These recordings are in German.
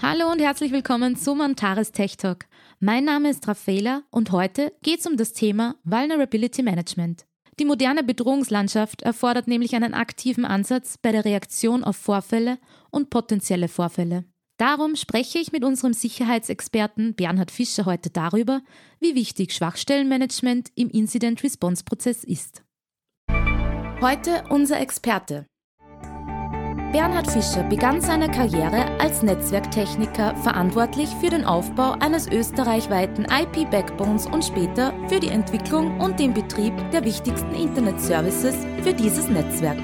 Hallo und herzlich willkommen zum Antares Tech Talk. Mein Name ist Raffaela und heute geht es um das Thema Vulnerability Management. Die moderne Bedrohungslandschaft erfordert nämlich einen aktiven Ansatz bei der Reaktion auf Vorfälle und potenzielle Vorfälle. Darum spreche ich mit unserem Sicherheitsexperten Bernhard Fischer heute darüber, wie wichtig Schwachstellenmanagement im Incident-Response-Prozess ist. Heute unser Experte, Bernhard Fischer begann seine Karriere als Netzwerktechniker verantwortlich für den Aufbau eines österreichweiten IP-Backbones und später für die Entwicklung und den Betrieb der wichtigsten Internet-Services für dieses Netzwerk.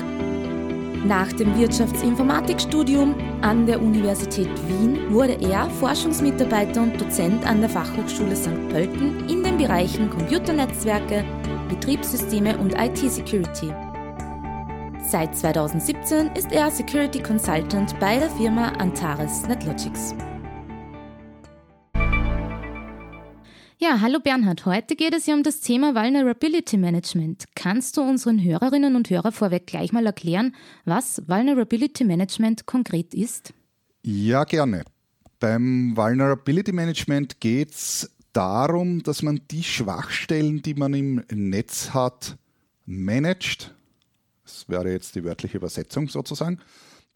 Nach dem Wirtschaftsinformatikstudium an der Universität Wien wurde er Forschungsmitarbeiter und Dozent an der Fachhochschule St. Pölten in den Bereichen Computernetzwerke, Betriebssysteme und IT-Security. Seit 2017 ist er Security Consultant bei der Firma Antares NetLogics. Ja, hallo Bernhard. Heute geht es ja um das Thema Vulnerability Management. Kannst du unseren Hörerinnen und Hörern vorweg gleich mal erklären, was Vulnerability Management konkret ist? Ja, gerne. Beim Vulnerability Management geht es darum, dass man die Schwachstellen, die man im Netz hat, managt das wäre jetzt die wörtliche Übersetzung sozusagen.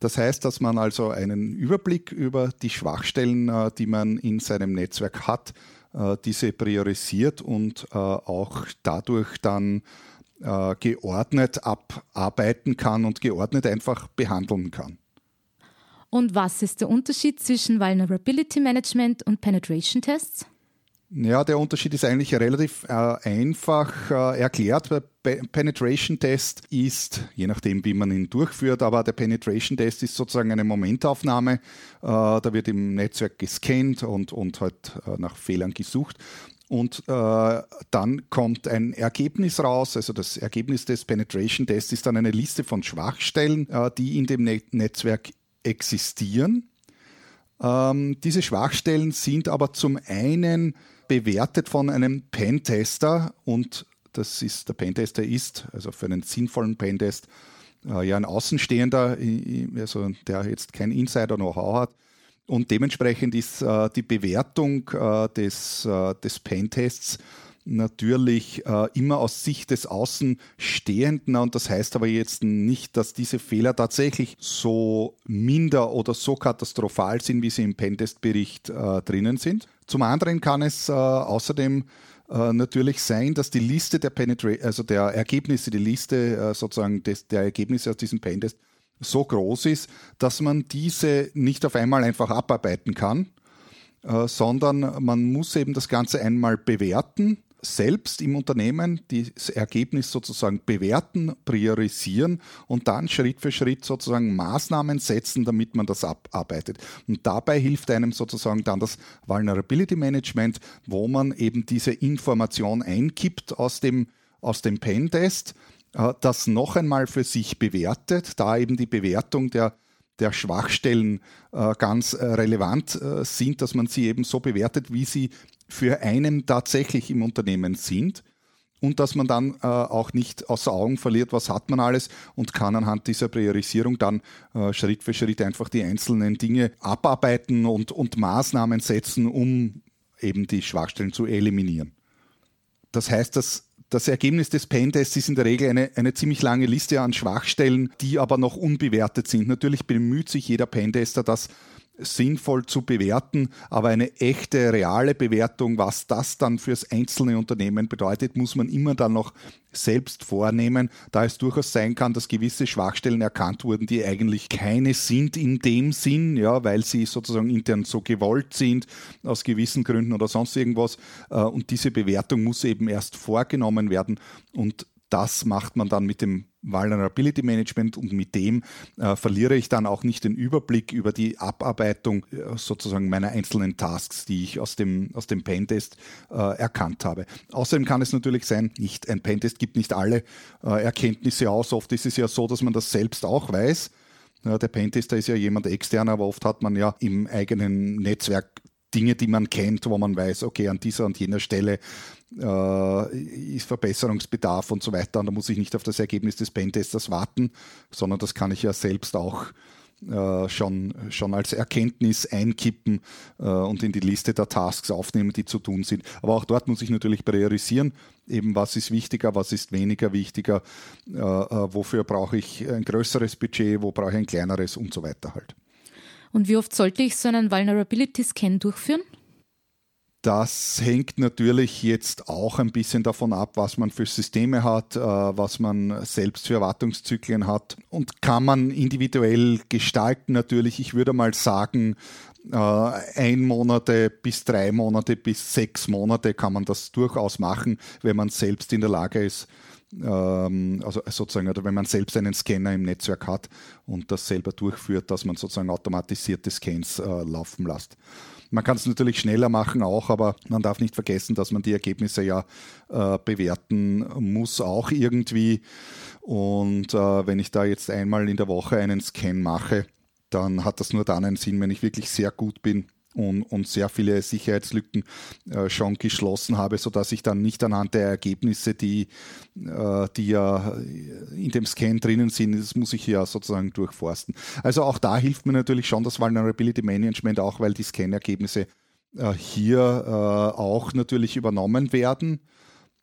Das heißt, dass man also einen Überblick über die Schwachstellen, äh, die man in seinem Netzwerk hat, äh, diese priorisiert und äh, auch dadurch dann geordnet abarbeiten kann und geordnet einfach behandeln kann. Und was ist der Unterschied zwischen Vulnerability Management und Penetration Tests? Ja, der Unterschied ist eigentlich relativ äh, einfach äh, erklärt. Der Penetration Test ist, je nachdem, wie man ihn durchführt, aber der Penetration Test ist sozusagen eine Momentaufnahme. Äh, da wird im Netzwerk gescannt und, und halt äh, nach Fehlern gesucht. Und äh, dann kommt ein Ergebnis raus. Also das Ergebnis des Penetration Tests ist dann eine Liste von Schwachstellen, äh, die in dem Net Netzwerk existieren. Ähm, diese Schwachstellen sind aber zum einen bewertet von einem Pentester und das ist, der Pentester ist, also für einen sinnvollen Pentest, äh, ja ein Außenstehender, also der jetzt kein Insider-Know-how hat. Und dementsprechend ist äh, die Bewertung äh, des, äh, des Pentests natürlich äh, immer aus Sicht des Außenstehenden und das heißt aber jetzt nicht, dass diese Fehler tatsächlich so minder oder so katastrophal sind, wie sie im Pentest-Bericht äh, drinnen sind. Zum anderen kann es äh, außerdem äh, natürlich sein, dass die Liste der Penetra also der Ergebnisse, die Liste äh, sozusagen des, der Ergebnisse aus diesem Pentest so groß ist, dass man diese nicht auf einmal einfach abarbeiten kann, äh, sondern man muss eben das Ganze einmal bewerten selbst im Unternehmen das Ergebnis sozusagen bewerten, priorisieren und dann Schritt für Schritt sozusagen Maßnahmen setzen, damit man das abarbeitet. Und dabei hilft einem sozusagen dann das Vulnerability Management, wo man eben diese Information einkippt aus dem, aus dem Pentest, äh, das noch einmal für sich bewertet, da eben die Bewertung der der Schwachstellen äh, ganz äh, relevant äh, sind, dass man sie eben so bewertet, wie sie für einen tatsächlich im Unternehmen sind und dass man dann äh, auch nicht außer Augen verliert, was hat man alles und kann anhand dieser Priorisierung dann äh, Schritt für Schritt einfach die einzelnen Dinge abarbeiten und, und Maßnahmen setzen, um eben die Schwachstellen zu eliminieren. Das heißt, dass das Ergebnis des Pentests ist in der Regel eine, eine ziemlich lange Liste an Schwachstellen, die aber noch unbewertet sind. Natürlich bemüht sich jeder Pentester, das sinnvoll zu bewerten, aber eine echte, reale Bewertung, was das dann fürs einzelne Unternehmen bedeutet, muss man immer dann noch selbst vornehmen, da es durchaus sein kann, dass gewisse Schwachstellen erkannt wurden, die eigentlich keine sind in dem Sinn, ja, weil sie sozusagen intern so gewollt sind, aus gewissen Gründen oder sonst irgendwas. Äh, und diese Bewertung muss eben erst vorgenommen werden und das macht man dann mit dem Vulnerability Management und mit dem äh, verliere ich dann auch nicht den Überblick über die Abarbeitung äh, sozusagen meiner einzelnen Tasks, die ich aus dem, aus dem Pentest äh, erkannt habe. Außerdem kann es natürlich sein, nicht ein Pentest gibt nicht alle äh, Erkenntnisse aus. Oft ist es ja so, dass man das selbst auch weiß. der Pentester ist ja jemand extern, aber oft hat man ja im eigenen Netzwerk Dinge, die man kennt, wo man weiß, okay, an dieser und jener Stelle äh, ist Verbesserungsbedarf und so weiter. Und da muss ich nicht auf das Ergebnis des Pentesters warten, sondern das kann ich ja selbst auch äh, schon, schon als Erkenntnis einkippen äh, und in die Liste der Tasks aufnehmen, die zu tun sind. Aber auch dort muss ich natürlich priorisieren, eben was ist wichtiger, was ist weniger wichtiger, äh, äh wofür brauche ich ein größeres Budget, wo brauche ich ein kleineres und so weiter halt. Und wie oft sollte ich so einen Vulnerability Scan durchführen? Das hängt natürlich jetzt auch ein bisschen davon ab, was man für Systeme hat, äh, was man selbst für Erwartungszyklen hat und kann man individuell gestalten natürlich. Ich würde mal sagen, äh, ein Monate bis drei Monate bis sechs Monate kann man das durchaus machen, wenn man selbst in der Lage ist, also sozusagen, oder wenn man selbst einen Scanner im Netzwerk hat und das selber durchführt, dass man sozusagen automatisierte Scans äh, laufen lässt. Man kann es natürlich schneller machen auch, aber man darf nicht vergessen, dass man die Ergebnisse ja äh, bewerten muss, auch irgendwie. Und äh, wenn ich da jetzt einmal in der Woche einen Scan mache, dann hat das nur dann einen Sinn, wenn ich wirklich sehr gut bin und, und sehr viele Sicherheitslücken äh, schon geschlossen habe, sodass ich dann nicht anhand der Ergebnisse, die, äh, die ja in dem Scan drinnen sind, das muss ich ja sozusagen durchforsten. Also auch da hilft mir natürlich schon das Vulnerability Management, auch weil die Scan-Ergebnisse äh, hier äh, auch natürlich übernommen werden.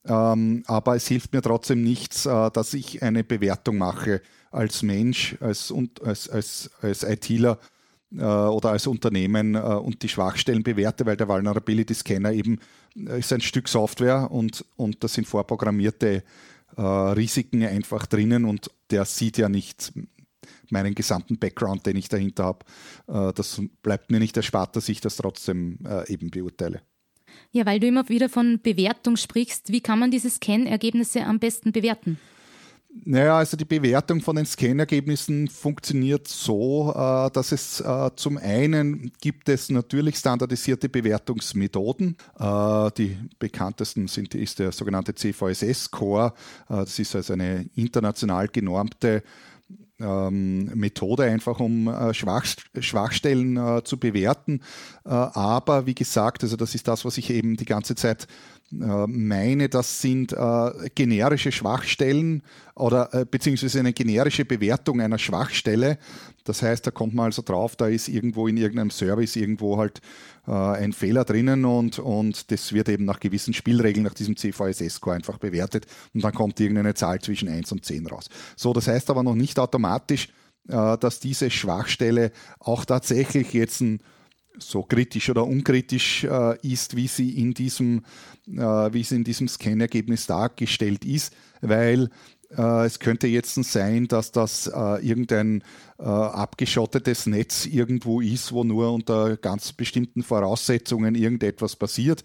Ähm, aber es hilft mir trotzdem nichts, äh, dass ich eine Bewertung mache als Mensch, als, als, als, als ITler oder als Unternehmen äh, und die Schwachstellen bewerte, weil der Vulnerability Scanner eben äh, ist ein Stück Software und, und da sind vorprogrammierte Risiken einfach drinnen und der sieht ja nicht meinen gesamten Background, den ich dahinter habe. das bleibt mir nicht erspart, dass ich das trotzdem eben beurteile. Ja, weil du immer wieder von Bewertung sprichst, wie kann man diese Scan-Ergebnisse am besten bewerten? Naja, also die Bewertung von den Scan-Ergebnissen funktioniert so, äh, dass es äh, zum einen gibt es natürlich standardisierte Bewertungsmethoden. Äh, die bekanntesten sind, ist der sogenannte CVSS-Score. Das ist also eine international genormte ähm, Methode einfach, um Schwach, Schwachstellen zu bewerten. aber wie gesagt, also das ist das, was ich eben die ganze Zeit meine, das sind äh, generische Schwachstellen oder äh, beziehungsweise eine generische Bewertung einer Schwachstelle. Das heißt, da kommt man also drauf, da ist irgendwo in irgendeinem Service irgendwo halt äh, ein Fehler drinnen und, und das wird eben nach gewissen Spielregeln, nach diesem CVSS-Score einfach bewertet und dann kommt irgendeine Zahl zwischen 1 und 10 raus. So, das heißt aber noch nicht automatisch, äh, dass diese Schwachstelle auch tatsächlich jetzt ein so kritisch oder unkritisch äh, ist, wie sie in diesem, äh, wie sie in diesem Scan-Ergebnis dargestellt ist, weil äh, es könnte jetzt sein, dass das äh, irgendein äh, abgeschottetes Netz irgendwo ist, wo nur unter ganz bestimmten Voraussetzungen irgendetwas passiert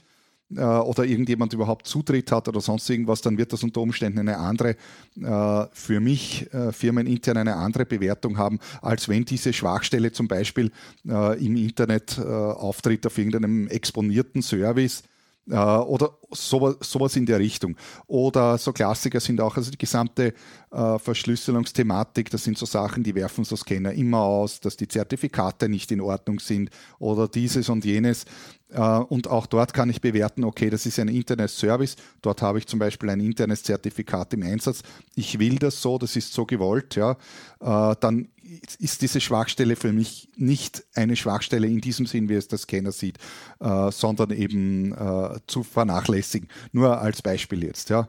äh, oder irgendjemand überhaupt Zutritt hat oder sonst irgendwas, dann wird das unter Umständen eine andere, äh, für mich äh, firmenintern eine andere Bewertung haben, als wenn diese Schwachstelle zum Beispiel äh, im Internet äh, auftritt auf irgendeinem exponierten Service äh, oder sowas, sowas in der Richtung. Oder so Klassiker sind auch also die gesamte äh, Verschlüsselungsthematik. Das sind so Sachen, die werfen so Scanner immer aus, dass die Zertifikate nicht in Ordnung sind oder dieses und jenes. Äh, und auch dort kann ich bewerten, okay, das ist ein Internet-Service. Dort habe ich zum Beispiel ein internes Zertifikat im Einsatz. Ich will das so, das ist so gewollt. Ja. Äh, dann ist diese Schwachstelle für mich nicht eine Schwachstelle in diesem Sinn, wie es der Scanner sieht, äh, sondern eben äh, zu vernachlässigen. Nur als Beispiel jetzt, ja.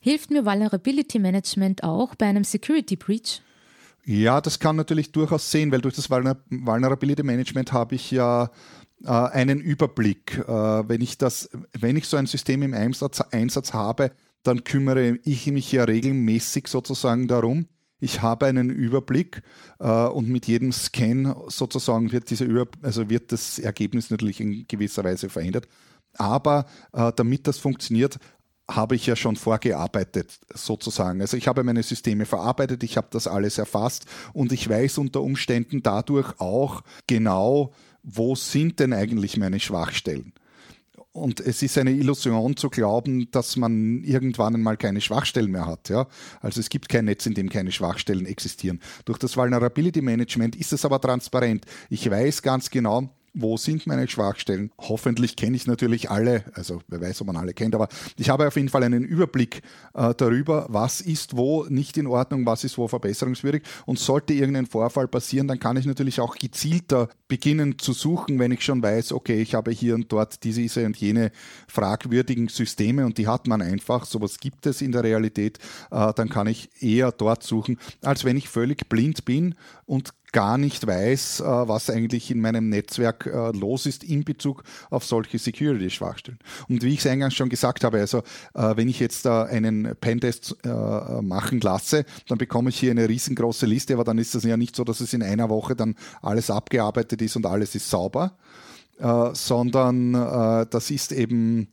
Hilft mir Vulnerability Management auch bei einem Security Breach? Ja, das kann natürlich durchaus sehen, weil durch das Vulnerability Management habe ich ja äh, einen Überblick. Äh, wenn, ich das, wenn ich so ein System im Einsatz, Einsatz habe, dann kümmere ich mich ja regelmäßig sozusagen darum. Ich habe einen Überblick äh, und mit jedem Scan sozusagen wird, dieser Über also wird das Ergebnis natürlich in gewisser Weise verändert. Aber äh, damit das funktioniert, habe ich ja schon vorgearbeitet, sozusagen. Also ich habe meine Systeme verarbeitet, ich habe das alles erfasst und ich weiß unter Umständen dadurch auch genau, wo sind denn eigentlich meine Schwachstellen. Und es ist eine Illusion zu glauben, dass man irgendwann einmal keine Schwachstellen mehr hat. Ja? Also es gibt kein Netz, in dem keine Schwachstellen existieren. Durch das Vulnerability Management ist es aber transparent. Ich weiß ganz genau, wo sind meine Schwachstellen. Hoffentlich kenne ich natürlich alle, also wer weiß, ob man alle kennt, aber ich habe auf jeden Fall einen Überblick äh, darüber, was ist wo nicht in Ordnung, was ist wo verbesserungswürdig. Und sollte irgendein Vorfall passieren, dann kann ich natürlich auch gezielter beginnen zu suchen, wenn ich schon weiß, okay, ich habe hier und dort diese und jene fragwürdigen Systeme und die hat man einfach, sowas gibt es in der Realität, äh, dann kann ich eher dort suchen, als wenn ich völlig blind bin und gar nicht weiß, äh, was eigentlich in meinem Netzwerk äh, los ist in Bezug auf solche Security-Schwachstellen. Und wie ich es eingangs schon gesagt habe, also äh, wenn ich jetzt einen Pentest machen lasse, dann bekomme ich hier eine riesengroße Liste, aber dann ist es ja nicht so, dass es in einer Woche dann alles abgearbeitet ist und alles ist sauber, sondern das ist eben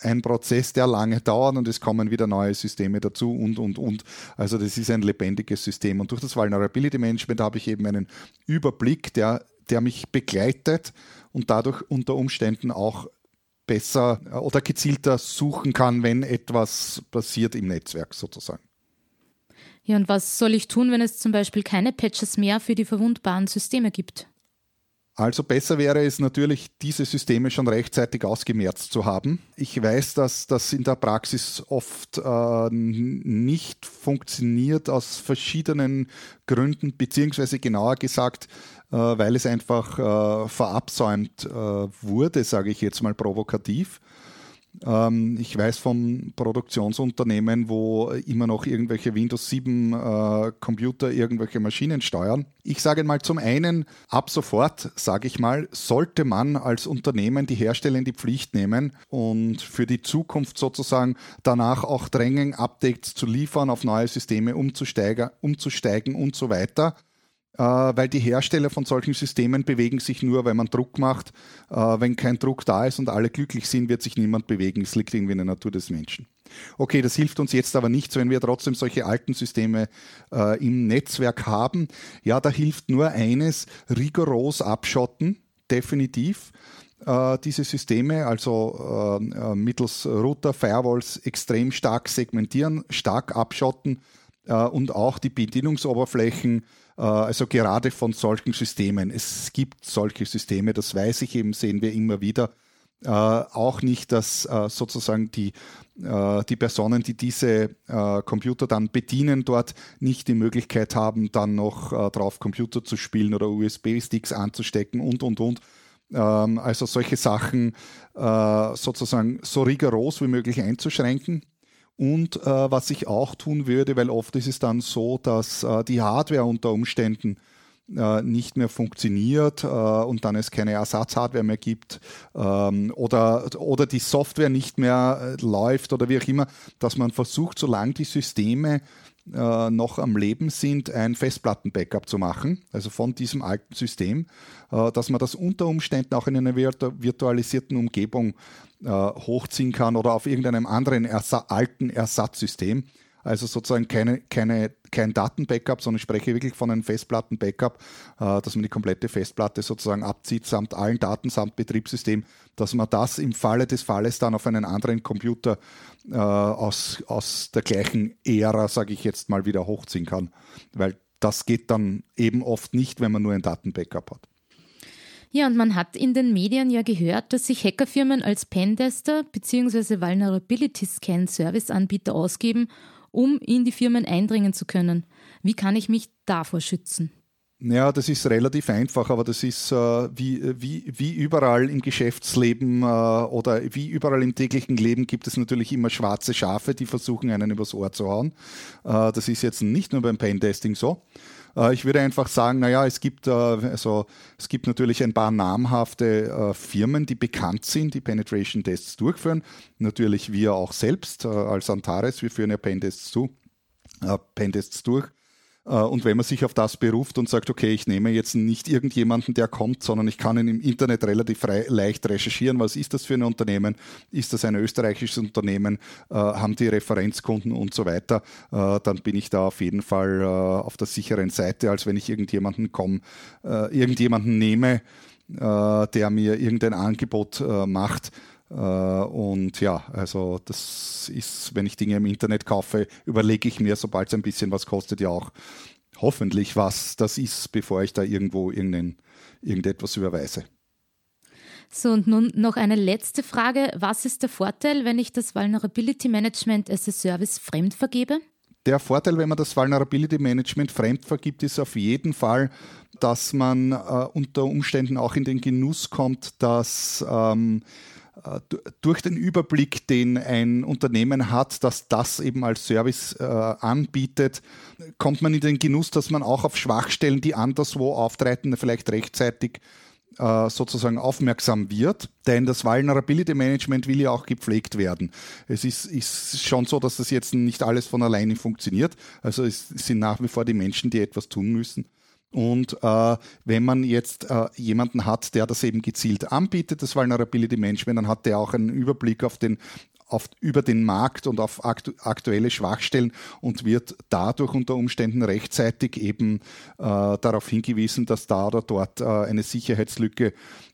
ein Prozess, der lange dauert und es kommen wieder neue Systeme dazu und, und, und. Also das ist ein lebendiges System. Und durch das Vulnerability Management habe ich eben einen Überblick, der, der mich begleitet und dadurch unter Umständen auch besser oder gezielter suchen kann, wenn etwas passiert im Netzwerk sozusagen. Ja, und was soll ich tun, wenn es zum Beispiel keine Patches mehr für die verwundbaren Systeme gibt? Also besser wäre es natürlich, diese Systeme schon rechtzeitig ausgemerzt zu haben. Ich weiß, dass das in der Praxis oft äh, nicht funktioniert aus verschiedenen Gründen, beziehungsweise genauer gesagt, äh, weil es einfach äh, verabsäumt äh, wurde, sage ich jetzt mal provokativ. Ähm, ich weiß von Produktionsunternehmen, wo immer noch irgendwelche Windows 7 äh, Computer irgendwelche Maschinen steuern. Ich sage mal zum einen, ab sofort, sage ich mal, sollte man als Unternehmen die Hersteller in die Pflicht nehmen und für die Zukunft sozusagen danach auch drängen, Updates zu liefern, auf neue Systeme umzusteigen, umzusteigen und so weiter. Äh, weil die Hersteller von solchen Systemen bewegen sich nur, weil man Druck macht. Äh, wenn kein Druck da ist und alle glücklich sind, wird sich niemand bewegen. Es liegt irgendwie in der Natur des Menschen. Okay, das hilft uns jetzt aber nicht, wenn wir trotzdem solche alten Systeme äh, im Netzwerk haben. Ja, da hilft nur eines, rigoros abschotten, definitiv diese Systeme, also mittels Router, Firewalls extrem stark segmentieren, stark abschotten und auch die Bedienungsoberflächen also gerade von solchen Systemen. Es gibt solche Systeme, das weiß ich eben, sehen wir immer wieder. Äh, auch nicht, dass äh, sozusagen die, äh, die Personen, die diese äh, Computer dann bedienen, dort nicht die Möglichkeit haben, dann noch äh, drauf Computer zu spielen oder USB-Sticks anzustecken und, und, und. Ähm, also solche Sachen sozusagen so rigoros wie möglich einzuschränken. Und äh, was ich auch tun würde, weil oft ist es dann so, dass äh, die Hardware unter Umständen äh, nicht mehr funktioniert äh, und dann es keine Ersatzhardware mehr gibt ähm, oder, oder die Software nicht mehr äh, läuft oder wie auch immer, dass man versucht, solange die Systeme äh, noch am Leben sind, ein Festplatten-Backup zu machen, also von diesem alten System, äh, dass man das unter Umständen auch in einer virtualisierten Umgebung äh, hochziehen kann oder auf irgendeinem anderen ersa alten Ersatzsystem. Also sozusagen keine, keine, kein Datenbackup, sondern ich spreche wirklich von einem Festplatten-Backup, äh, dass man die komplette Festplatte sozusagen abzieht, samt allen Daten, samt Betriebssystem, dass man das im Falle des Falles dann auf einen anderen Computer äh, aus, aus der gleichen Ära, sage ich jetzt mal, wieder hochziehen kann. Weil das geht dann eben oft nicht, wenn man nur ein Datenbackup hat. Ja, und man hat in den Medien ja gehört, dass sich Hackerfirmen als Pentester bzw. Vulnerability Scan Service Anbieter ausgeben, um in die Firmen eindringen zu können. Wie kann ich mich davor schützen? Ja, das ist relativ einfach, aber das ist äh, wie, wie, wie überall im Geschäftsleben äh, oder wie überall im täglichen Leben gibt es natürlich immer schwarze Schafe, die versuchen, einen übers Ohr zu hauen. Äh, das ist jetzt nicht nur beim Pentesting so. Äh, ich würde einfach sagen, naja, es gibt, äh, also, es gibt natürlich ein paar namhafte äh, Firmen, die bekannt sind, die Penetration Tests durchführen. Natürlich wir auch selbst als Antares, wir führen ja Pentests zu, Pentests durch. Äh, und wenn man sich auf das beruft und sagt, okay, ich nehme jetzt nicht irgendjemanden, der kommt, sondern ich kann ihn im Internet relativ frei, leicht recherchieren, was ist das für ein Unternehmen, ist das ein österreichisches Unternehmen, äh, haben die Referenzkunden und so weiter, äh, dann bin ich da auf jeden Fall auf der sicheren Seite, als wenn ich irgendjemanden komme, irgendjemanden nehme, der mir irgendein Angebot macht und ja, also das ist, wenn ich Dinge im Internet kaufe, überlege ich mir, sobald es ein bisschen was kostet, ja auch hoffentlich, was das ist, bevor ich da irgendwo irgendetwas überweise. So, und nun noch eine letzte Frage. Was ist der Vorteil, wenn ich das Vulnerability Management as a Service fremd vergebe? Der Vorteil, wenn man das Vulnerability Management fremd vergibt, ist auf jeden Fall, dass man äh, unter Umständen auch in den Genuss kommt, dass ähm, äh, durch den Überblick, den ein Unternehmen hat, das das eben als Service äh, anbietet, kommt man in den Genuss, dass man auch auf Schwachstellen, die anderswo auftreten, vielleicht rechtzeitig äh, sozusagen aufmerksam wird, denn das Vulnerability Management will ja auch gepflegt werden. Es ist, ist schon so, dass das jetzt nicht alles von alleine funktioniert. Also es sind nach wie vor die Menschen, die etwas tun müssen. Und äh, wenn man jetzt äh, jemanden hat, der das eben gezielt anbietet, das Vulnerability Management, dann hat der auch einen Überblick auf den auf, über den Markt und auf aktu aktuelle Schwachstellen und wird dadurch unter Umständen rechtzeitig eben äh, darauf hingewiesen, dass da oder dort äh, eine Sicherheitslücke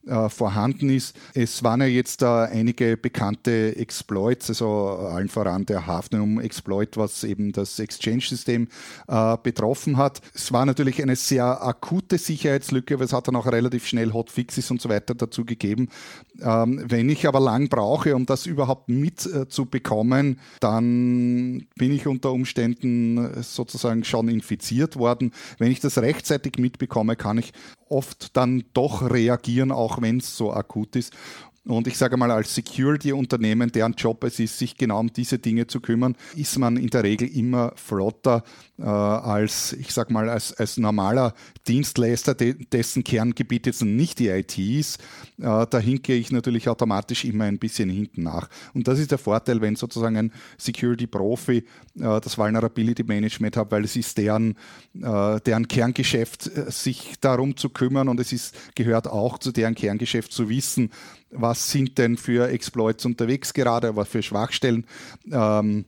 äh, vorhanden ist. Es waren ja jetzt äh, einige bekannte Exploits, also allen voran der Hafnium-Exploit, was eben das Exchange-System äh, betroffen hat. Es war natürlich eine sehr akute Sicherheitslücke, aber es hat dann auch relativ schnell Hotfixes und so weiter dazu gegeben. Ähm, wenn ich aber lang brauche, um das überhaupt mitzubekommen, äh, dann bin ich unter Umständen sozusagen schon infiziert worden. Wenn ich das rechtzeitig mitbekomme, kann ich oft dann doch reagieren, auch wenn es so akut ist. Und ich sage mal, als Security-Unternehmen, deren Job es ist, sich genau um diese Dinge zu kümmern, ist man in der Regel immer flotter äh, als, ich sage mal, als, als normaler Dienstleister, de, dessen Kerngebiet jetzt nicht die IT ist. Äh, da hinke ich natürlich automatisch immer ein bisschen hinten nach. Und das ist der Vorteil, wenn sozusagen ein Security-Profi äh, das Vulnerability Management hat, weil es ist deren, äh, deren Kerngeschäft, äh, sich darum zu kümmern und es ist, gehört auch zu deren Kerngeschäft zu wissen, was sind denn für Exploits unterwegs gerade, was für Schwachstellen ähm,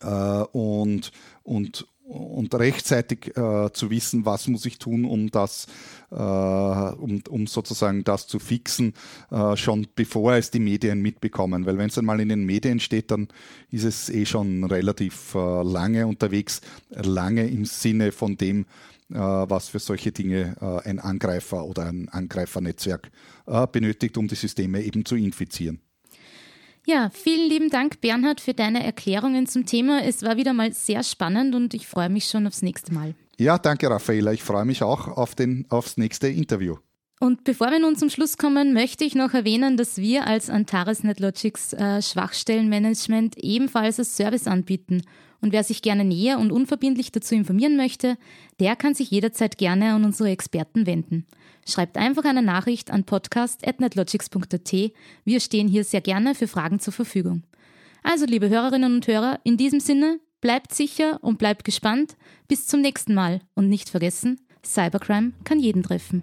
äh, und, und, und rechtzeitig äh, zu wissen, was muss ich tun, um das, äh, um, um sozusagen das zu fixen, äh, schon bevor es die Medien mitbekommen. Weil wenn es einmal in den Medien steht, dann ist es eh schon relativ äh, lange unterwegs, lange im Sinne von dem, was für solche Dinge äh, ein Angreifer oder ein Angreifernetzwerk äh, benötigt, um die Systeme eben zu infizieren. Ja, vielen lieben Dank, Bernhard, für deine Erklärungen zum Thema. Es war wieder mal sehr spannend und ich freue mich schon aufs nächste Mal. Ja, danke, Raffaella. Ich freue mich auch auf den, aufs nächste Interview. Und bevor wir nun zum Schluss kommen, möchte ich noch erwähnen, dass wir als Antares NetLogics äh, Schwachstellenmanagement ebenfalls als Service anbieten. Und wer sich gerne näher und unverbindlich dazu informieren möchte, der kann sich jederzeit gerne an unsere Experten wenden. Schreibt einfach eine Nachricht an podcast.netlogics.at. Wir stehen hier sehr gerne für Fragen zur Verfügung. Also, liebe Hörerinnen und Hörer, in diesem Sinne, bleibt sicher und bleibt gespannt. Bis zum nächsten Mal. Und nicht vergessen, Cybercrime kann jeden treffen.